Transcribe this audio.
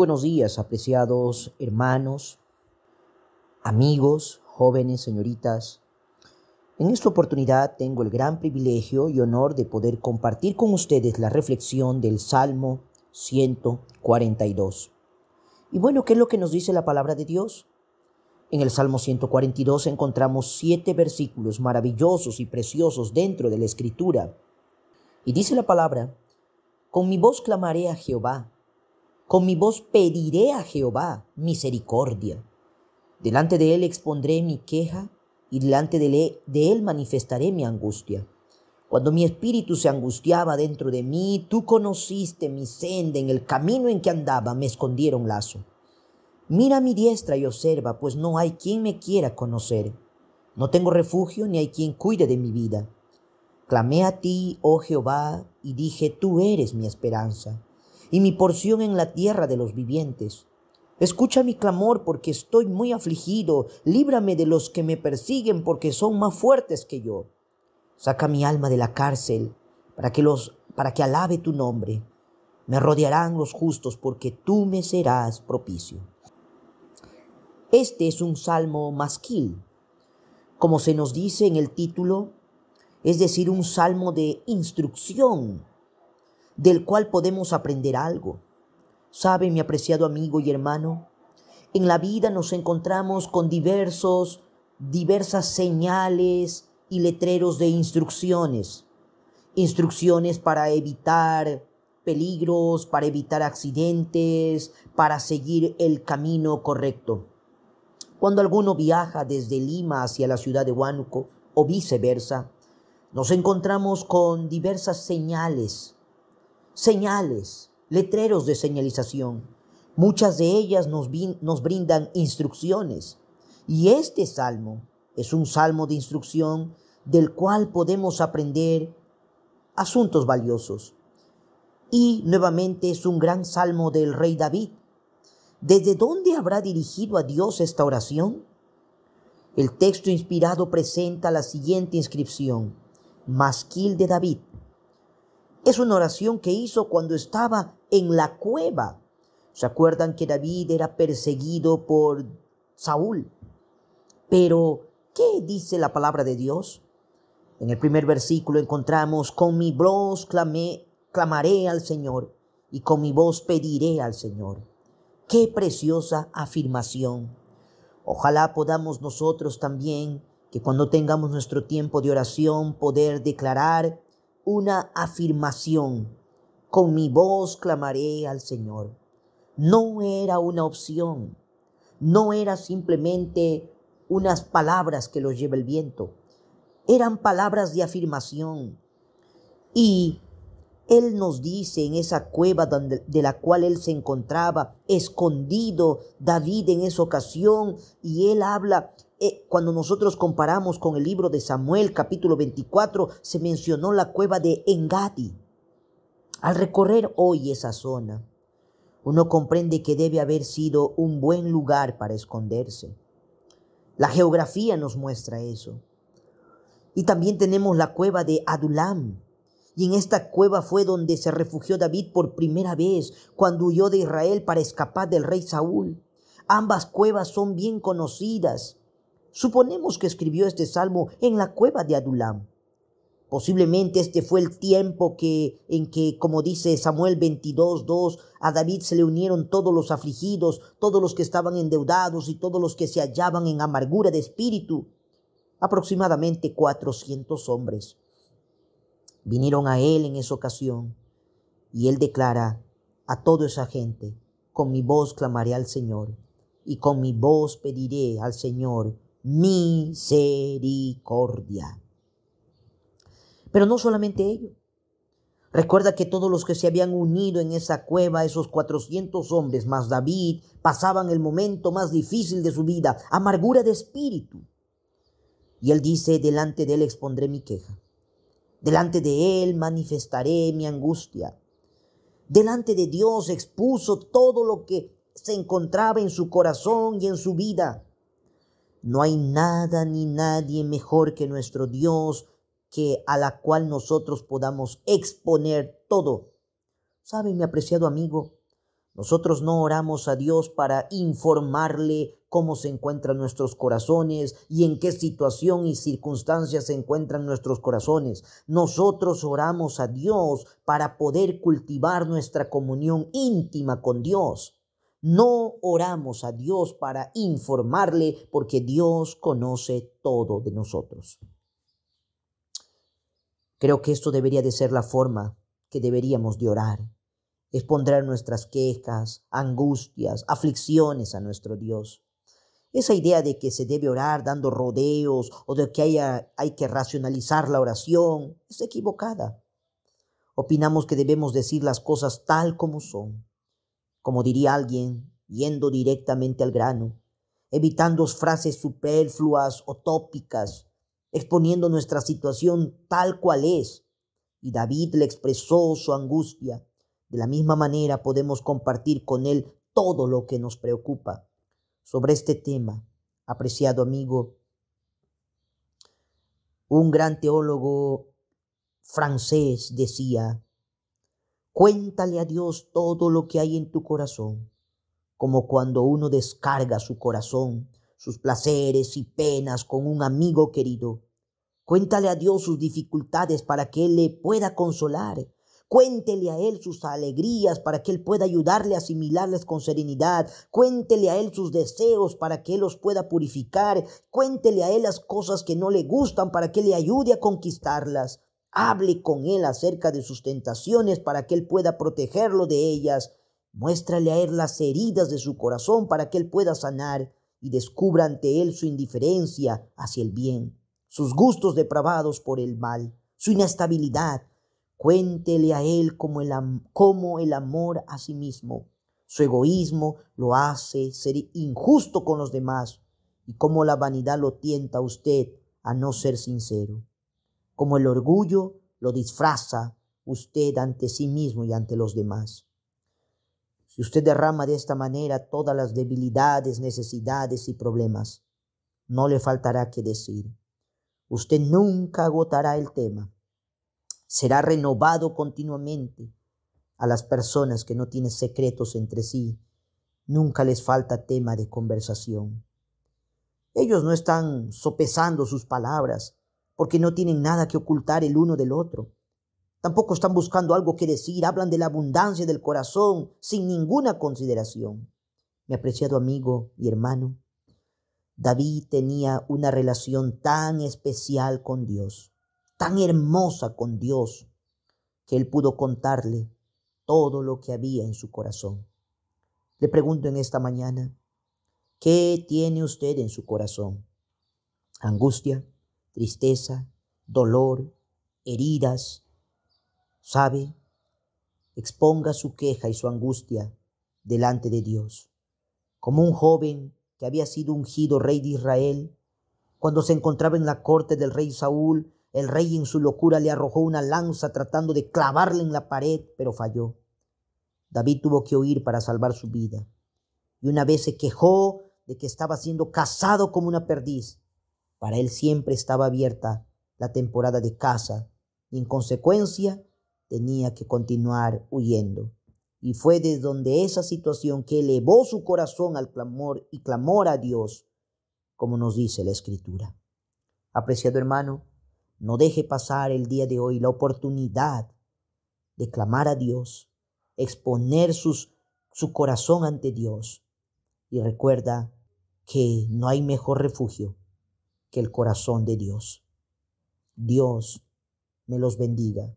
buenos días, apreciados hermanos, amigos, jóvenes, señoritas. En esta oportunidad tengo el gran privilegio y honor de poder compartir con ustedes la reflexión del Salmo 142. Y bueno, ¿qué es lo que nos dice la palabra de Dios? En el Salmo 142 encontramos siete versículos maravillosos y preciosos dentro de la Escritura. Y dice la palabra, con mi voz clamaré a Jehová con mi voz pediré a Jehová misericordia. Delante de él expondré mi queja y delante de él manifestaré mi angustia. Cuando mi espíritu se angustiaba dentro de mí, tú conociste mi senda, en el camino en que andaba me escondieron lazo. Mira mi diestra y observa, pues no hay quien me quiera conocer. No tengo refugio ni hay quien cuide de mi vida. Clamé a ti, oh Jehová, y dije, tú eres mi esperanza y mi porción en la tierra de los vivientes. Escucha mi clamor porque estoy muy afligido, líbrame de los que me persiguen porque son más fuertes que yo. Saca mi alma de la cárcel para que los para que alabe tu nombre. Me rodearán los justos porque tú me serás propicio. Este es un salmo masquil, como se nos dice en el título, es decir, un salmo de instrucción del cual podemos aprender algo. ¿Sabe, mi apreciado amigo y hermano? En la vida nos encontramos con diversos, diversas señales y letreros de instrucciones. Instrucciones para evitar peligros, para evitar accidentes, para seguir el camino correcto. Cuando alguno viaja desde Lima hacia la ciudad de Huánuco o viceversa, nos encontramos con diversas señales señales, letreros de señalización. Muchas de ellas nos, brindan instrucciones. Y este salmo es un salmo de instrucción del cual podemos aprender asuntos valiosos. Y nuevamente es un gran salmo del rey David. ¿Desde dónde habrá dirigido a Dios esta oración? El texto inspirado presenta la siguiente inscripción. Masquil de David, es una oración que hizo cuando estaba en la cueva. ¿Se acuerdan que David era perseguido por Saúl? Pero, ¿qué dice la palabra de Dios? En el primer versículo encontramos, con mi voz clamaré al Señor y con mi voz pediré al Señor. Qué preciosa afirmación. Ojalá podamos nosotros también, que cuando tengamos nuestro tiempo de oración, poder declarar una afirmación. Con mi voz clamaré al Señor. No era una opción, no era simplemente unas palabras que los lleva el viento, eran palabras de afirmación. Y Él nos dice en esa cueva de la cual Él se encontraba, escondido David en esa ocasión, y Él habla eh, cuando nosotros comparamos con el libro de Samuel capítulo 24, se mencionó la cueva de Engadi. Al recorrer hoy esa zona, uno comprende que debe haber sido un buen lugar para esconderse. La geografía nos muestra eso. Y también tenemos la cueva de Adulam. Y en esta cueva fue donde se refugió David por primera vez cuando huyó de Israel para escapar del rey Saúl. Ambas cuevas son bien conocidas Suponemos que escribió este salmo en la cueva de Adulam. Posiblemente este fue el tiempo que, en que, como dice Samuel 22, a David se le unieron todos los afligidos, todos los que estaban endeudados y todos los que se hallaban en amargura de espíritu, aproximadamente 400 hombres. Vinieron a él en esa ocasión y él declara a toda esa gente, con mi voz clamaré al Señor y con mi voz pediré al Señor misericordia. Pero no solamente ello. Recuerda que todos los que se habían unido en esa cueva, esos 400 hombres más David, pasaban el momento más difícil de su vida, amargura de espíritu. Y él dice, delante de él expondré mi queja. Delante de él manifestaré mi angustia. Delante de Dios expuso todo lo que se encontraba en su corazón y en su vida. No hay nada ni nadie mejor que nuestro Dios que a la cual nosotros podamos exponer todo. ¿Sabe, mi apreciado amigo? Nosotros no oramos a Dios para informarle cómo se encuentran nuestros corazones y en qué situación y circunstancias se encuentran nuestros corazones. Nosotros oramos a Dios para poder cultivar nuestra comunión íntima con Dios. No oramos a Dios para informarle porque Dios conoce todo de nosotros. Creo que esto debería de ser la forma que deberíamos de orar. Es poner nuestras quejas, angustias, aflicciones a nuestro Dios. Esa idea de que se debe orar dando rodeos o de que haya, hay que racionalizar la oración es equivocada. Opinamos que debemos decir las cosas tal como son como diría alguien, yendo directamente al grano, evitando frases superfluas o tópicas, exponiendo nuestra situación tal cual es. Y David le expresó su angustia. De la misma manera podemos compartir con él todo lo que nos preocupa. Sobre este tema, apreciado amigo, un gran teólogo francés decía, Cuéntale a Dios todo lo que hay en tu corazón, como cuando uno descarga su corazón, sus placeres y penas con un amigo querido. Cuéntale a Dios sus dificultades para que Él le pueda consolar. Cuéntele a Él sus alegrías para que Él pueda ayudarle a asimilarles con serenidad. Cuéntele a Él sus deseos para que Él los pueda purificar. Cuéntele a Él las cosas que no le gustan para que le ayude a conquistarlas. Hable con él acerca de sus tentaciones para que él pueda protegerlo de ellas. Muéstrale a él las heridas de su corazón para que él pueda sanar y descubra ante él su indiferencia hacia el bien, sus gustos depravados por el mal, su inestabilidad. Cuéntele a él como el, el amor a sí mismo. Su egoísmo lo hace ser injusto con los demás y como la vanidad lo tienta a usted a no ser sincero como el orgullo lo disfraza usted ante sí mismo y ante los demás. Si usted derrama de esta manera todas las debilidades, necesidades y problemas, no le faltará que decir. Usted nunca agotará el tema. Será renovado continuamente. A las personas que no tienen secretos entre sí, nunca les falta tema de conversación. Ellos no están sopesando sus palabras, porque no tienen nada que ocultar el uno del otro. Tampoco están buscando algo que decir, hablan de la abundancia del corazón sin ninguna consideración. Mi apreciado amigo y hermano, David tenía una relación tan especial con Dios, tan hermosa con Dios, que él pudo contarle todo lo que había en su corazón. Le pregunto en esta mañana, ¿qué tiene usted en su corazón? ¿Angustia? Tristeza, dolor, heridas. ¿Sabe? Exponga su queja y su angustia delante de Dios. Como un joven que había sido ungido rey de Israel, cuando se encontraba en la corte del rey Saúl, el rey en su locura le arrojó una lanza tratando de clavarle en la pared, pero falló. David tuvo que huir para salvar su vida. Y una vez se quejó de que estaba siendo cazado como una perdiz. Para él siempre estaba abierta la temporada de caza y en consecuencia tenía que continuar huyendo. Y fue desde donde esa situación que elevó su corazón al clamor y clamor a Dios, como nos dice la Escritura. Apreciado hermano, no deje pasar el día de hoy la oportunidad de clamar a Dios, exponer sus, su corazón ante Dios. Y recuerda que no hay mejor refugio que el corazón de Dios. Dios me los bendiga.